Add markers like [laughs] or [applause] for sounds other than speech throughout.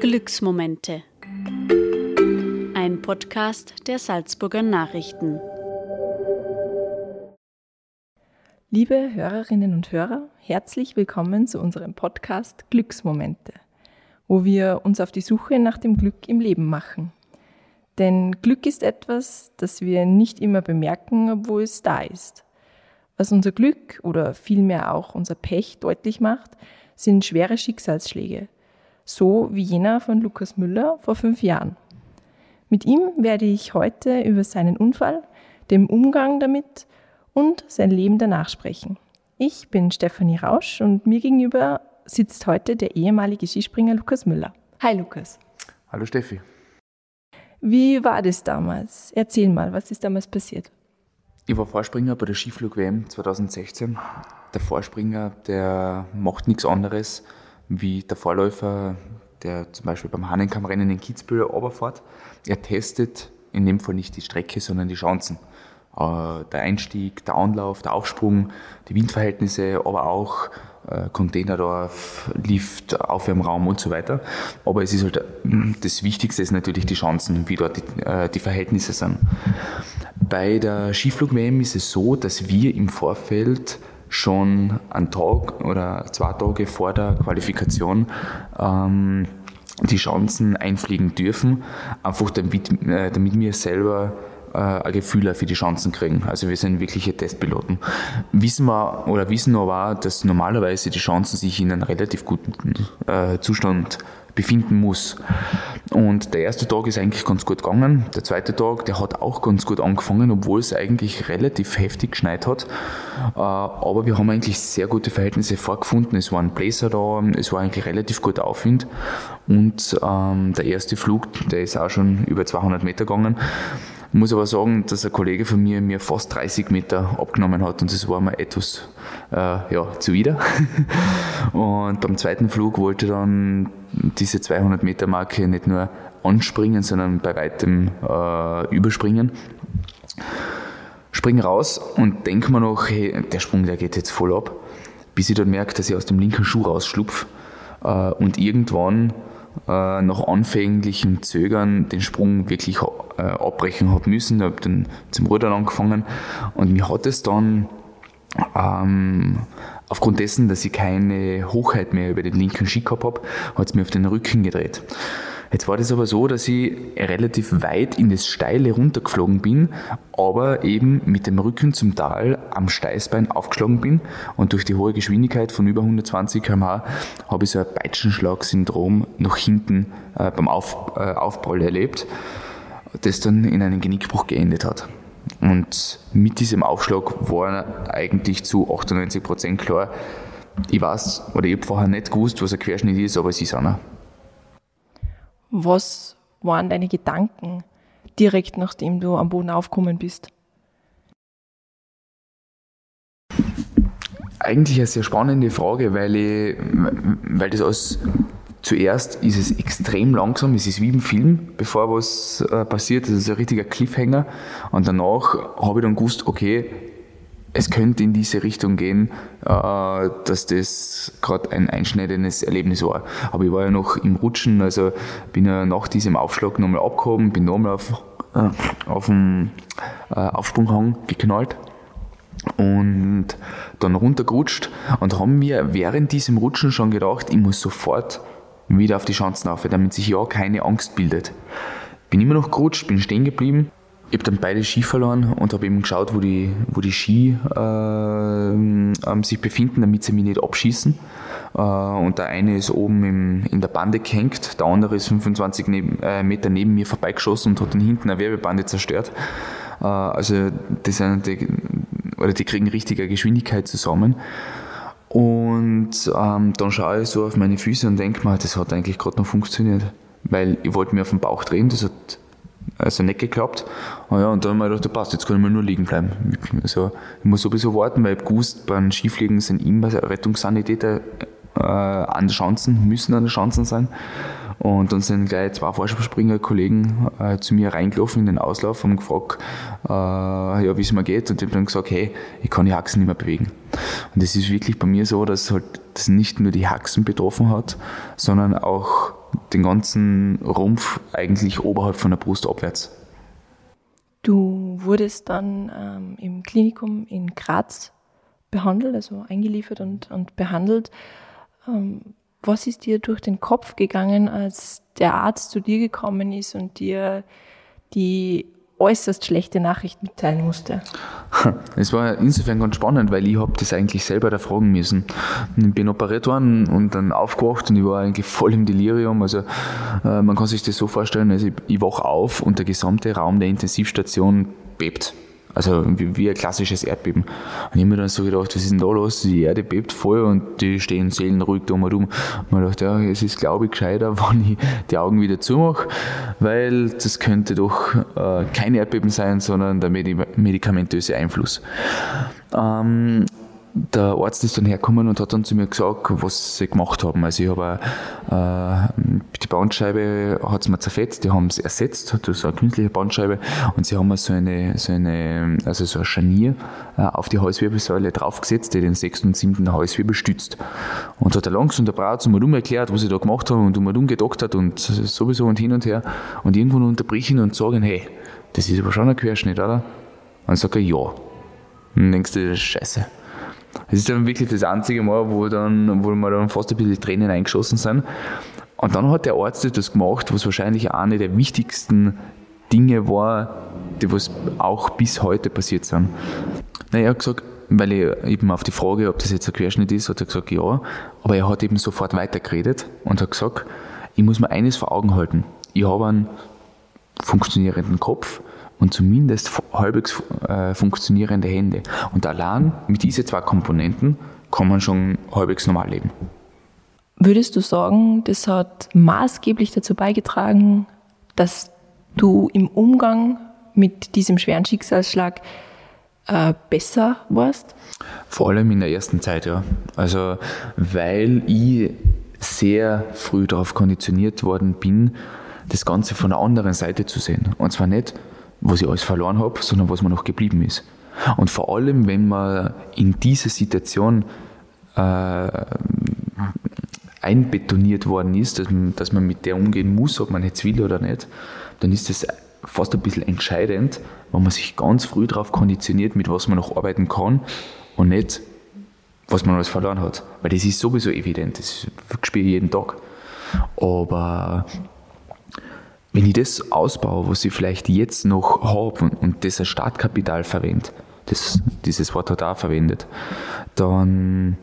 Glücksmomente. Ein Podcast der Salzburger Nachrichten. Liebe Hörerinnen und Hörer, herzlich willkommen zu unserem Podcast Glücksmomente, wo wir uns auf die Suche nach dem Glück im Leben machen. Denn Glück ist etwas, das wir nicht immer bemerken, obwohl es da ist. Was unser Glück oder vielmehr auch unser Pech deutlich macht, sind schwere Schicksalsschläge, so wie jener von Lukas Müller vor fünf Jahren. Mit ihm werde ich heute über seinen Unfall, den Umgang damit und sein Leben danach sprechen. Ich bin Stefanie Rausch und mir gegenüber sitzt heute der ehemalige Skispringer Lukas Müller. Hi Lukas. Hallo Steffi. Wie war das damals? Erzähl mal, was ist damals passiert? Ich war Vorspringer bei der Skiflug-WM 2016. Der Vorspringer, der macht nichts anderes wie der Vorläufer, der zum Beispiel beim Hahnenkammrennen in Kitzbühel runterfährt. Er testet in dem Fall nicht die Strecke, sondern die Chancen. Äh, der Einstieg, der Anlauf, der Aufsprung, die Windverhältnisse, aber auch äh, Containerdorf, Lift, Aufwärmraum und so weiter. Aber es ist halt, das Wichtigste ist natürlich die Chancen, wie dort die, äh, die Verhältnisse sind. Bei der Skiflug-WM ist es so, dass wir im Vorfeld schon einen Tag oder zwei Tage vor der Qualifikation ähm, die Chancen einfliegen dürfen, einfach damit, äh, damit wir selber äh, ein Gefühl für die Chancen kriegen. Also wir sind wirkliche Testpiloten. Wissen wir oder wissen aber auch, dass normalerweise die Chancen sich in einem relativ guten äh, Zustand befinden muss. Und der erste Tag ist eigentlich ganz gut gegangen. Der zweite Tag, der hat auch ganz gut angefangen, obwohl es eigentlich relativ heftig geschneit hat. Äh, aber wir haben eigentlich sehr gute Verhältnisse vorgefunden. Es war ein Blazer da, es war eigentlich relativ guter Aufwind. Und ähm, der erste Flug, der ist auch schon über 200 Meter gegangen. Ich muss aber sagen, dass ein Kollege von mir mir fast 30 Meter abgenommen hat und das war mir etwas äh, ja, zuwider. [laughs] und beim zweiten Flug wollte dann diese 200 Meter Marke nicht nur anspringen, sondern bei weitem äh, überspringen. Spring raus und denke mir noch, hey, der Sprung, der geht jetzt voll ab, bis ich dann merke, dass ich aus dem linken Schuh rausschlupfe äh, und irgendwann äh, nach anfänglichem Zögern den Sprung wirklich äh, abbrechen habe müssen. Ich habe dann zum Rudern angefangen und mir hat es dann ähm, aufgrund dessen, dass ich keine Hochheit mehr über den linken Ski habe, hat es mir auf den Rücken gedreht. Jetzt war das aber so, dass ich relativ weit in das Steile runtergeflogen bin, aber eben mit dem Rücken zum Tal am Steißbein aufgeschlagen bin und durch die hohe Geschwindigkeit von über 120 km/h habe ich so ein Peitschenschlag-Syndrom nach hinten äh, beim Auf, äh, Aufprall erlebt, das dann in einem Genickbruch geendet hat. Und mit diesem Aufschlag war eigentlich zu 98 Prozent klar, ich weiß, oder ich habe vorher nicht gewusst, was ein Querschnitt ist, aber es ist einer. Was waren deine Gedanken direkt nachdem du am Boden aufgekommen bist? Eigentlich eine sehr spannende Frage, weil, ich, weil das alles zuerst ist es extrem langsam, es ist wie im Film, bevor was äh, passiert, das ist ein richtiger Cliffhanger. Und danach habe ich dann gewusst, okay, es könnte in diese Richtung gehen, äh, dass das gerade ein einschneidendes Erlebnis war. Aber ich war ja noch im Rutschen, also bin ja nach diesem Aufschlag nochmal abgehoben, bin nochmal auf, äh, auf den äh, Aufsprunghang geknallt und dann runtergerutscht und haben mir während diesem Rutschen schon gedacht, ich muss sofort wieder auf die Chancen auf, damit sich ja keine Angst bildet. Bin immer noch gerutscht, bin stehen geblieben ich habe dann beide Ski verloren und habe eben geschaut, wo die, wo die Ski äh, sich befinden, damit sie mich nicht abschießen. Äh, und der eine ist oben im, in der Bande gehängt, der andere ist 25 neben, äh, Meter neben mir vorbeigeschossen und hat dann hinten eine Werbebande zerstört. Äh, also das sind die, oder die kriegen richtige Geschwindigkeit zusammen. Und ähm, dann schaue ich so auf meine Füße und denke mir, das hat eigentlich gerade noch funktioniert. Weil ich wollte mir auf den Bauch drehen, das hat also nicht geklappt. Und, ah ja, und dann habe ich gedacht, passt, jetzt ich mal nur liegen bleiben. Also, ich muss sowieso warten, weil ich gewusst, beim Skifliegen sind immer Rettungssanitäter äh, an den Schanzen, müssen an den Schanzen sein. Und dann sind gleich zwei Vorspringer-Kollegen äh, zu mir reingelaufen in den Auslauf und gefragt, äh, ja, wie es mir geht. Und ich habe dann gesagt, hey, ich kann die Achsen nicht mehr bewegen. Und es ist wirklich bei mir so, dass halt das nicht nur die Haxen betroffen hat, sondern auch den ganzen Rumpf eigentlich oberhalb von der Brust abwärts. Du wurdest dann ähm, im Klinikum in Graz behandelt, also eingeliefert und, und behandelt. Ähm, was ist dir durch den Kopf gegangen, als der Arzt zu dir gekommen ist und dir die äußerst schlechte Nachricht mitteilen musste? [laughs] Es war insofern ganz spannend, weil ich habe das eigentlich selber erfragen müssen. Ich bin operiert worden und dann aufgewacht und ich war eigentlich voll im Delirium. Also äh, man kann sich das so vorstellen, also ich, ich wache auf und der gesamte Raum der Intensivstation bebt. Also wie, ein klassisches Erdbeben. Und ich habe mir dann so gedacht, was ist denn da los? Die Erde bebt voll und die stehen seelenruhig da mal rum. Und ich dachte, ja, es ist glaube ich gescheiter, [laughs] wenn ich die Augen wieder zumache, weil das könnte doch äh, kein Erdbeben sein, sondern der medikamentöse Einfluss. Ähm, der Arzt ist dann hergekommen und hat dann zu mir gesagt, was sie gemacht haben. Also ich habe äh, die Bandscheibe hat es mir zerfetzt, die haben es ersetzt, das ist eine künstliche Bandscheibe und sie haben so eine, so eine, also so ein Scharnier äh, auf die Halswirbelsäule draufgesetzt, die den sechsten und siebten Halswirbel stützt. Und hat er langsam der Braut um und erklärt, was ich da gemacht habe und um und um gedoktert und sowieso und hin und her. Und irgendwann unterbrechen und sagen, hey, das ist aber schon ein Querschnitt, oder? Und sagt er, ja. Und dann denkst du, das ist scheiße. Das ist dann wirklich das einzige Mal, wo, dann, wo mir dann fast ein bisschen Tränen eingeschossen sind. Und dann hat der Arzt das gemacht, was wahrscheinlich eine der wichtigsten Dinge war, die was auch bis heute passiert sind. Na, er hat gesagt, weil ich eben auf die Frage, ob das jetzt ein Querschnitt ist, hat er gesagt, ja. Aber er hat eben sofort weitergeredet und hat gesagt, ich muss mir eines vor Augen halten. Ich habe einen funktionierenden Kopf, und zumindest halbwegs äh, funktionierende Hände. Und allein mit diesen zwei Komponenten kann man schon halbwegs normal leben. Würdest du sagen, das hat maßgeblich dazu beigetragen, dass du im Umgang mit diesem schweren Schicksalsschlag äh, besser warst? Vor allem in der ersten Zeit, ja. Also, weil ich sehr früh darauf konditioniert worden bin, das Ganze von der anderen Seite zu sehen. Und zwar nicht, was ich alles verloren habe, sondern was mir noch geblieben ist. Und vor allem, wenn man in dieser Situation äh, einbetoniert worden ist, dass man, dass man mit der umgehen muss, ob man jetzt will oder nicht, dann ist es fast ein bisschen entscheidend, wenn man sich ganz früh darauf konditioniert, mit was man noch arbeiten kann und nicht, was man alles verloren hat. Weil das ist sowieso evident, das spiele ich jeden Tag. Aber wenn ich das ausbaue, was ich vielleicht jetzt noch habe und, und das als Startkapital verwende, das, dieses Wort hat er auch verwendet, dann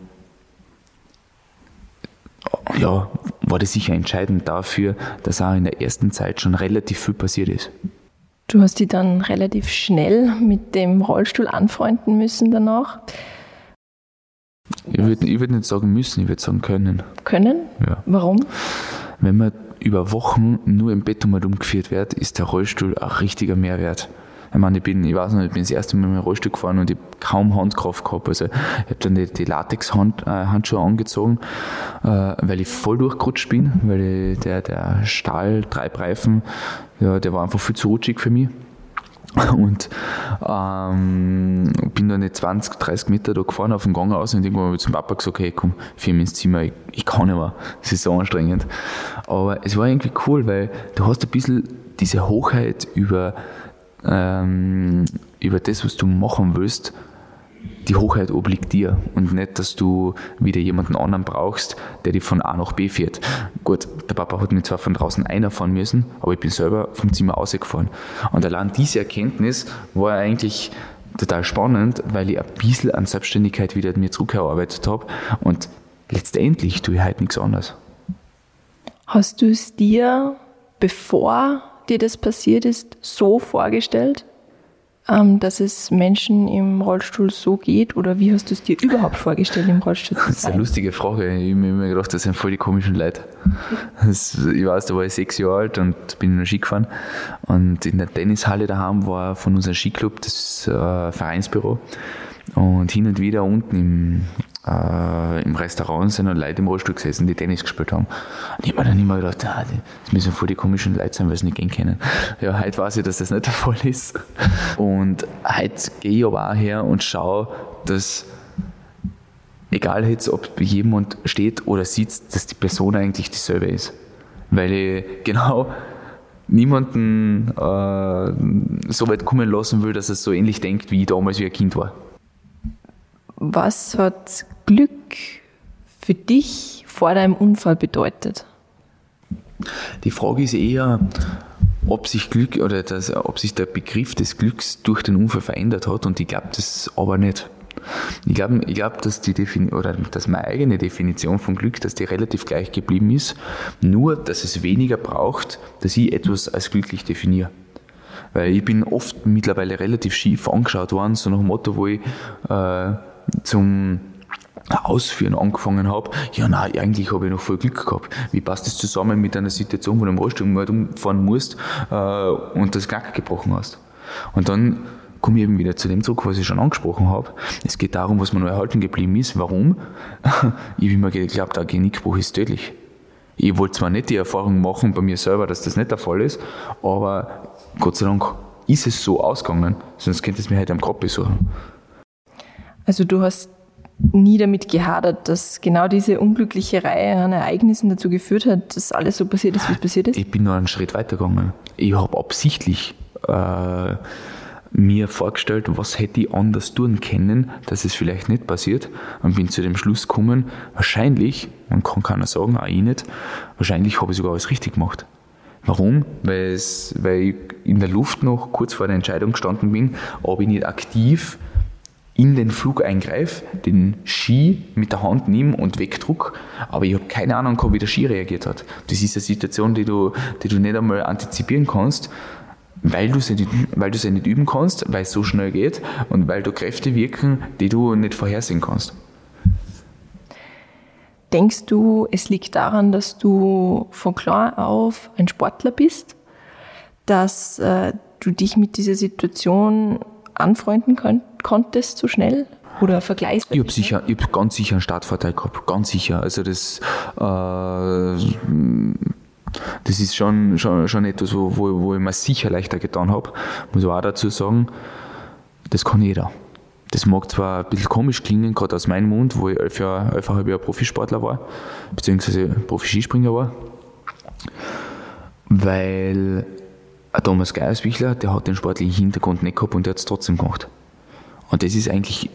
ja, war das sicher entscheidend dafür, dass auch in der ersten Zeit schon relativ viel passiert ist. Du hast dich dann relativ schnell mit dem Rollstuhl anfreunden müssen danach. Ich würde würd nicht sagen müssen, ich würde sagen können. Können? Ja. Warum? Wenn man über Wochen nur im Bett umgeführt wird, ist der Rollstuhl ein richtiger Mehrwert. Ich meine, ich bin, ich weiß nicht, ich bin das erste Mal mit dem Rollstuhl gefahren und ich habe kaum Handkraft gehabt. Also ich habe dann die, die Latex-Handschuhe äh, angezogen, äh, weil ich voll durchgerutscht bin, weil ich, der, der Stahl-Treibreifen, ja, der war einfach viel zu rutschig für mich. [laughs] Und ähm, bin dann nicht 20, 30 Meter da gefahren auf dem Gang aus und irgendwann habe ich zum Papa gesagt, hey komm, für mich ins Zimmer, ich, ich kann nicht mehr, es ist so anstrengend. Aber es war irgendwie cool, weil du hast ein bisschen diese Hochheit über, ähm, über das, was du machen willst, die Hochheit obliegt dir und nicht, dass du wieder jemanden anderen brauchst, der dich von A nach B fährt. Gut, der Papa hat mir zwar von draußen einfahren müssen, aber ich bin selber vom Zimmer rausgefahren. Und allein diese Erkenntnis war eigentlich total spannend, weil ich ein bisschen an Selbstständigkeit wieder mir zurückgearbeitet habe und letztendlich tue ich halt nichts anderes. Hast du es dir, bevor dir das passiert ist, so vorgestellt? Ähm, dass es Menschen im Rollstuhl so geht? Oder wie hast du es dir überhaupt vorgestellt, im Rollstuhl zu sein? [laughs] Das ist eine lustige Frage. Ich habe mir immer gedacht, das sind voll die komischen Leute. Das, ich weiß, da war ich sechs Jahre alt und bin in der Ski gefahren. Und in der Tennishalle daheim war von unserem Skiclub das äh, Vereinsbüro. Und hin und wieder unten im, äh, im Restaurant sind dann Leute im Rollstuhl gesessen, die Tennis gespielt haben. Und ich habe mir dann immer gedacht, ah, das müssen voll die komischen Leute sein, weil sie nicht gehen können. Ja, heute weiß ich, dass das nicht der Fall ist. Und heute gehe ich aber auch her und schaue, dass egal jetzt, ob jemand steht oder sitzt, dass die Person eigentlich dieselbe ist. Weil ich genau niemanden äh, so weit kommen lassen will, dass er so ähnlich denkt, wie ich damals wie ein Kind war. Was hat Glück für dich vor deinem Unfall bedeutet? Die Frage ist eher, ob sich Glück oder das, ob sich der Begriff des Glücks durch den Unfall verändert hat und ich glaube das aber nicht. Ich glaube, ich glaub, dass dass meine eigene Definition von Glück, dass die relativ gleich geblieben ist, nur dass es weniger braucht, dass ich etwas als glücklich definiere. Weil ich bin oft mittlerweile relativ schief angeschaut worden, so nach dem Motto, wo ich äh, zum Ausführen angefangen habe, ja nein, eigentlich habe ich noch voll Glück gehabt. Wie passt das zusammen mit einer Situation, wo du im Rollstuhl mal umfahren musst äh, und das Gnack gebrochen hast? Und dann komme ich eben wieder zu dem zurück, was ich schon angesprochen habe. Es geht darum, was mir noch erhalten geblieben ist. Warum? [laughs] ich habe immer geglaubt, ein Genickbruch ist tödlich. Ich wollte zwar nicht die Erfahrung machen bei mir selber, dass das nicht der Fall ist, aber Gott sei Dank ist es so ausgegangen, sonst könnte es mir heute am Kopf besuchen. Also du hast nie damit gehadert, dass genau diese unglückliche Reihe an Ereignissen dazu geführt hat, dass alles so passiert ist, wie es passiert ist? Ich bin nur einen Schritt weitergegangen. Ich habe absichtlich äh, mir vorgestellt, was hätte ich anders tun können, dass es vielleicht nicht passiert und bin zu dem Schluss gekommen, wahrscheinlich, man kann keiner sagen, auch ich nicht, wahrscheinlich habe ich sogar alles richtig gemacht. Warum? Weil, es, weil ich in der Luft noch kurz vor der Entscheidung gestanden bin, ob ich nicht aktiv in den Flug eingreife, den Ski mit der Hand nehme und wegdruck, aber ich habe keine Ahnung, wie der Ski reagiert hat. Das ist eine Situation, die du, die du nicht einmal antizipieren kannst weil du, sie nicht, weil du sie nicht üben kannst, weil es so schnell geht und weil du Kräfte wirken, die du nicht vorhersehen kannst. Denkst du, es liegt daran, dass du von klar auf ein Sportler bist, dass äh, du dich mit dieser Situation anfreunden kon konntest so schnell? Oder vergleichsweise? Ich habe sicher, ich hab ganz sicher einen Startvorteil gehabt, ganz sicher. Also das äh, das ist schon, schon, schon etwas, wo, wo, wo ich mir sicher leichter getan habe. Muss ich auch dazu sagen, das kann jeder. Das mag zwar ein bisschen komisch klingen, gerade aus meinem Mund, wo ich elf Jahre, elfeinhalb Jahre Profisportler war, beziehungsweise Profi-Skispringer war, weil Thomas Geierswichler, der hat den sportlichen Hintergrund nicht gehabt und der hat es trotzdem gemacht. Und das ist eigentlich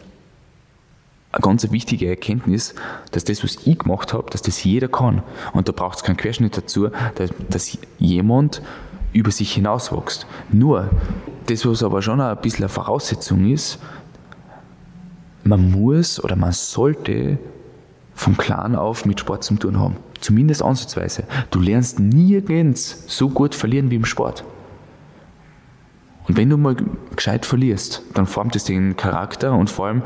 eine ganz wichtige Erkenntnis, dass das, was ich gemacht habe, dass das jeder kann. Und da braucht es keinen Querschnitt dazu, dass, dass jemand über sich hinauswächst. Nur, das, was aber schon ein bisschen eine Voraussetzung ist, man muss oder man sollte vom Kleinen auf mit Sport zu tun haben. Zumindest ansatzweise. Du lernst nirgends so gut verlieren wie im Sport. Und wenn du mal gescheit verlierst, dann formt es den Charakter und vor allem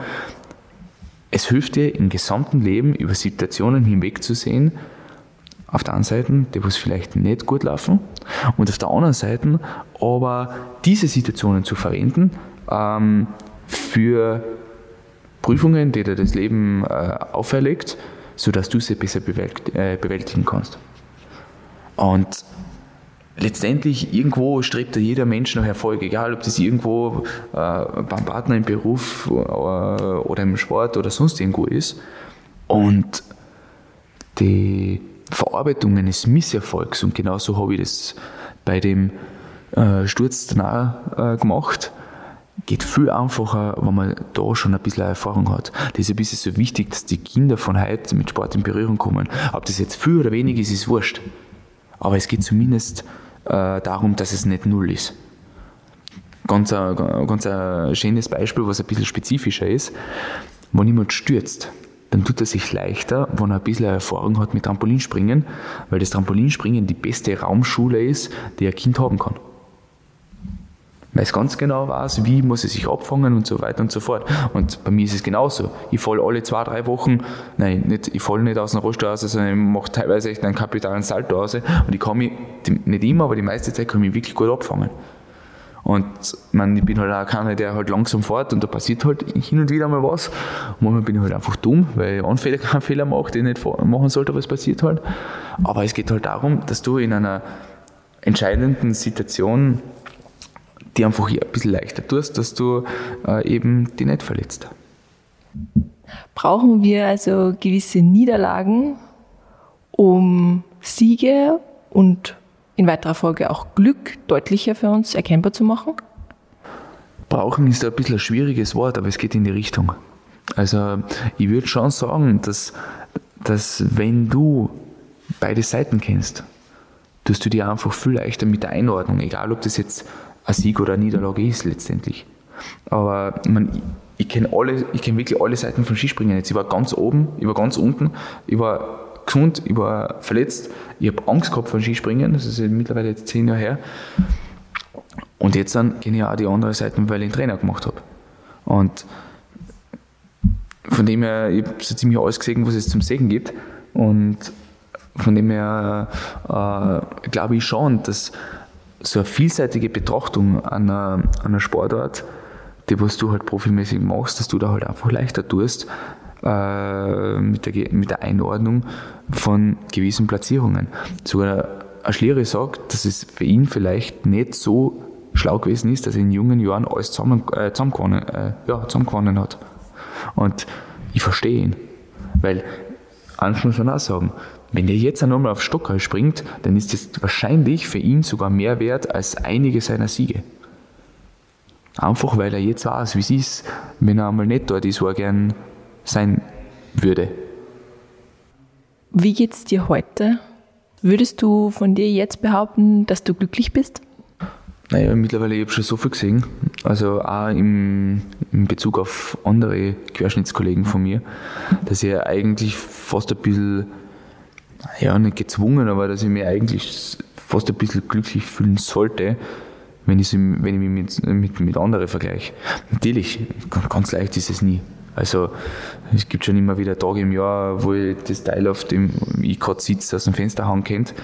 es hilft dir im gesamten Leben über Situationen hinwegzusehen, auf der einen Seite, die was vielleicht nicht gut laufen, und auf der anderen Seite aber diese Situationen zu verwenden ähm, für Prüfungen, die dir das Leben äh, auferlegt, sodass du sie besser äh, bewältigen kannst. Und letztendlich irgendwo strebt jeder Mensch nach Erfolg, egal ob das irgendwo äh, beim Partner im Beruf äh, oder im Sport oder sonst irgendwo ist. Und die Verarbeitung eines Misserfolgs, und genauso habe ich das bei dem äh, Sturz danach äh, gemacht, geht viel einfacher, wenn man da schon ein bisschen Erfahrung hat. Deshalb ist es so wichtig, dass die Kinder von heute mit Sport in Berührung kommen. Ob das jetzt viel oder wenig ist, ist wurscht. Aber es geht zumindest äh, darum, dass es nicht null ist. Ganz ein, ganz ein schönes Beispiel, was ein bisschen spezifischer ist. Wenn jemand stürzt, dann tut er sich leichter, wenn er ein bisschen Erfahrung hat mit Trampolinspringen, weil das Trampolinspringen die beste Raumschule ist, die ein Kind haben kann weil es ganz genau weiß, wie muss es sich abfangen und so weiter und so fort. Und bei mir ist es genauso. Ich falle alle zwei, drei Wochen, nein, nicht, ich falle nicht aus dem Rollstuhl raus, sondern ich mache teilweise echt einen kapitalen Salto raus und ich kann mich, nicht immer, aber die meiste Zeit kann ich mich wirklich gut abfangen. Und man, ich bin halt auch keiner, der halt langsam fährt und da passiert halt hin und wieder mal was. Manchmal bin ich halt einfach dumm, weil ich Anfälle [laughs] keinen Fehler mache, den ich nicht machen sollte, aber es passiert halt. Aber es geht halt darum, dass du in einer entscheidenden Situation die einfach hier ein bisschen leichter tust, dass du äh, eben die nicht verletzt. Brauchen wir also gewisse Niederlagen, um Siege und in weiterer Folge auch Glück deutlicher für uns erkennbar zu machen? Brauchen ist ein bisschen ein schwieriges Wort, aber es geht in die Richtung. Also ich würde schon sagen, dass, dass wenn du beide Seiten kennst, tust du dir einfach viel leichter mit der Einordnung, egal ob das jetzt ein Sieg oder eine Niederlage ist letztendlich. Aber man, ich kenne alle, ich kenne wirklich alle Seiten von Skispringen jetzt. Ich war ganz oben, ich war ganz unten, ich war gesund, ich war verletzt, ich habe Angst gehabt vor Skispringen, das ist mittlerweile jetzt zehn Jahre her. Und jetzt dann kenne ich auch die andere Seite, weil ich einen Trainer gemacht habe. Und von dem her, ich habe so ziemlich alles gesehen, was es zum Segen gibt. Und von dem her äh, glaube ich schon, dass so eine vielseitige Betrachtung einer, einer Sportart, die was du halt profimäßig machst, dass du da halt einfach leichter tust äh, mit, der, mit der Einordnung von gewissen Platzierungen. Sogar ein Schliere sagt, dass es für ihn vielleicht nicht so schlau gewesen ist, dass er in jungen Jahren alles zusammen, äh, zusammengewonnen, äh, ja, zusammengewonnen hat. Und ich verstehe ihn, weil eins muss man auch sagen, wenn der jetzt einmal auf Stocker springt, dann ist das wahrscheinlich für ihn sogar mehr wert als einige seiner Siege. Einfach weil er jetzt weiß, wie es ist, wenn er einmal nicht dort ist, wo er gern sein würde. Wie geht's dir heute? Würdest du von dir jetzt behaupten, dass du glücklich bist? Naja, mittlerweile habe ich schon so viel gesehen. Also auch im, in Bezug auf andere Querschnittskollegen von mir, dass ich eigentlich fast ein bisschen, ja, nicht gezwungen, aber dass ich mich eigentlich fast ein bisschen glücklich fühlen sollte, wenn ich, wenn ich mich mit, mit, mit anderen vergleiche. Natürlich, ganz leicht ist es nie. Also es gibt schon immer wieder Tage im Jahr, wo ich das Teil, auf dem ich gerade sitze, aus dem Fenster hängen könnte,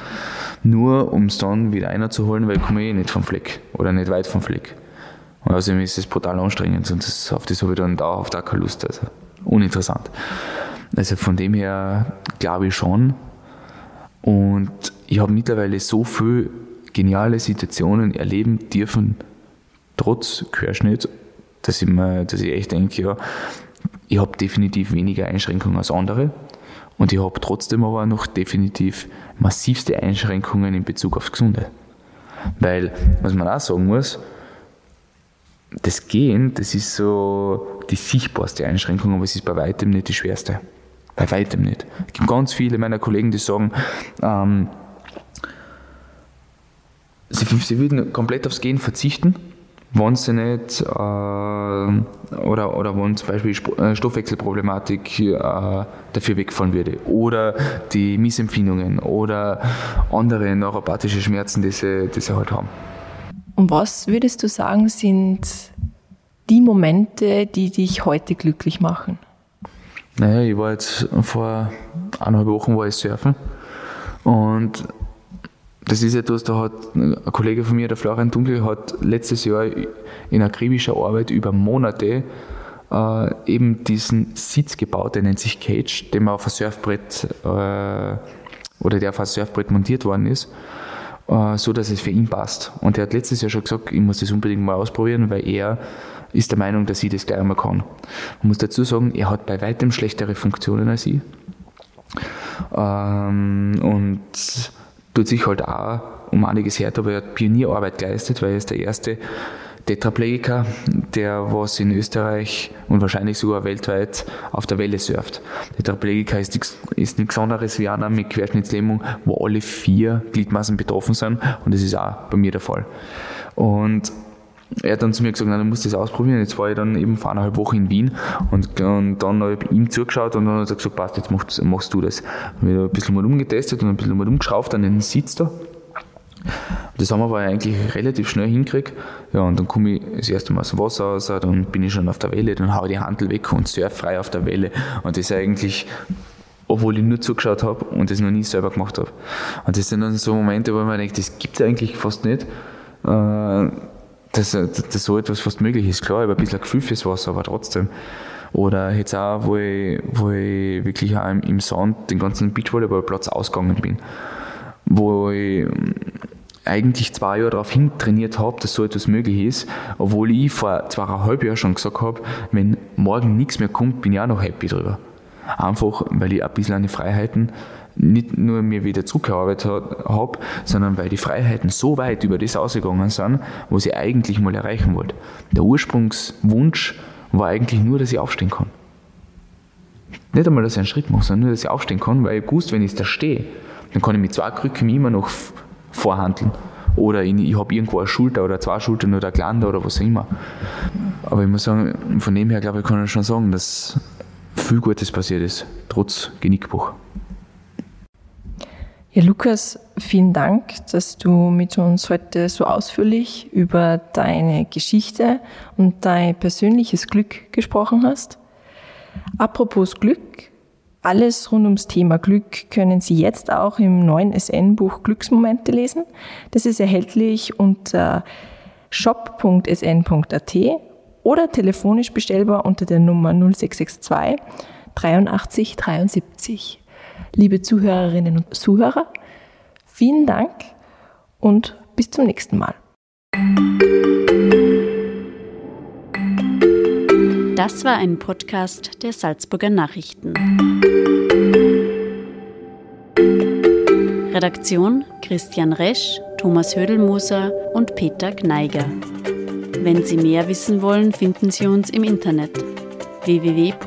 nur um es dann wieder reinzuholen, weil ich komme eh nicht vom Fleck oder nicht weit vom Fleck. Und außerdem ist es brutal anstrengend und das, auf das habe ich dann dauerhaft auch keine Lust. Also uninteressant. Also von dem her glaube ich schon. Und ich habe mittlerweile so viele geniale Situationen erleben dürfen, trotz Querschnitt, dass ich, mir, dass ich echt denke, ja, ich habe definitiv weniger Einschränkungen als andere und ich habe trotzdem aber noch definitiv massivste Einschränkungen in Bezug aufs Gesunde. Weil, was man auch sagen muss, das Gehen, das ist so die sichtbarste Einschränkung, aber es ist bei weitem nicht die schwerste. Bei weitem nicht. Es gibt ganz viele meiner Kollegen, die sagen, ähm, sie, sie würden komplett aufs Gehen verzichten, wenn sie nicht äh, oder, oder wenn zum Beispiel äh, Stoffwechselproblematik äh, dafür wegfallen würde oder die Missempfindungen oder andere neuropathische Schmerzen, die sie, die sie halt haben. Und was würdest du sagen, sind die Momente, die dich heute glücklich machen? Naja, ich war jetzt vor eineinhalb Wochen war ich surfen und das ist etwas, da hat ein Kollege von mir, der Florian Dunkel, hat letztes Jahr in akribischer Arbeit über Monate äh, eben diesen Sitz gebaut, der nennt sich Cage, den man auf ein Surfbrett äh, oder der auf ein Surfbrett montiert worden ist, äh, so dass es für ihn passt. Und er hat letztes Jahr schon gesagt, ich muss das unbedingt mal ausprobieren, weil er ist der Meinung, dass ich das gleich einmal kann. Man muss dazu sagen, er hat bei weitem schlechtere Funktionen als ich. Ähm, und tut sich halt auch um einiges her, aber er hat Pionierarbeit geleistet, weil er ist der erste Tetraplegiker, der was in Österreich und wahrscheinlich sogar weltweit auf der Welle surft. Tetraplegiker ist nichts, ist nichts anderes wie einer mit Querschnittslähmung, wo alle vier Gliedmaßen betroffen sind und das ist auch bei mir der Fall. Und er hat dann zu mir gesagt, nein, du musst das ausprobieren. Jetzt war ich dann eben vor eineinhalb Wochen in Wien und, und dann habe ich ihm zugeschaut und dann hat er gesagt, passt, jetzt machst, machst du das. Habe ich ein bisschen mal umgetestet und ein bisschen mal umgeschraubt an den Sitz da. Das haben wir aber eigentlich relativ schnell hingekriegt. Ja, und dann komme ich das erste Mal aus dem Wasser raus, dann bin ich schon auf der Welle, dann haue ich die Handel weg und surf frei auf der Welle. Und das ist eigentlich, obwohl ich nur zugeschaut habe und das noch nie selber gemacht habe. Und das sind dann so Momente, wo man denkt, das gibt es eigentlich fast nicht. Äh, dass, dass so etwas fast möglich ist. Klar, ich habe ein bisschen ein Gefühl fürs Wasser, aber trotzdem. Oder jetzt auch, wo ich, wo ich wirklich auch im Sand den ganzen Beachvolleyballplatz ausgegangen bin. Wo ich eigentlich zwei Jahre darauf hintrainiert habe, dass so etwas möglich ist, obwohl ich vor zweieinhalb Jahren schon gesagt habe, wenn morgen nichts mehr kommt, bin ich auch noch happy drüber. Einfach, weil ich ein bisschen an die Freiheiten nicht nur mir wieder zurückgearbeitet habe, sondern weil die Freiheiten so weit über das ausgegangen sind, was ich eigentlich mal erreichen wollte. Der Ursprungswunsch war eigentlich nur, dass ich aufstehen kann. Nicht einmal, dass ich einen Schritt mache, sondern nur, dass ich aufstehen kann, weil ich wusste, wenn ich da stehe, dann kann ich mit zwei Krücken immer noch vorhandeln. Oder ich, ich habe irgendwo eine Schulter oder zwei Schultern oder ein Glander oder was auch immer. Aber ich muss sagen, von dem her glaube ich, kann ich schon sagen, dass viel Gutes passiert ist, trotz Genickbruch. Ja, Lukas, vielen Dank, dass du mit uns heute so ausführlich über deine Geschichte und dein persönliches Glück gesprochen hast. Apropos Glück, alles rund ums Thema Glück können Sie jetzt auch im neuen SN-Buch Glücksmomente lesen. Das ist erhältlich unter shop.sn.at oder telefonisch bestellbar unter der Nummer 0662 83 73. Liebe Zuhörerinnen und Zuhörer, vielen Dank und bis zum nächsten Mal. Das war ein Podcast der Salzburger Nachrichten. Redaktion Christian Resch, Thomas Hödelmoser und Peter Gneiger. Wenn Sie mehr wissen wollen, finden Sie uns im Internet www.sn.at.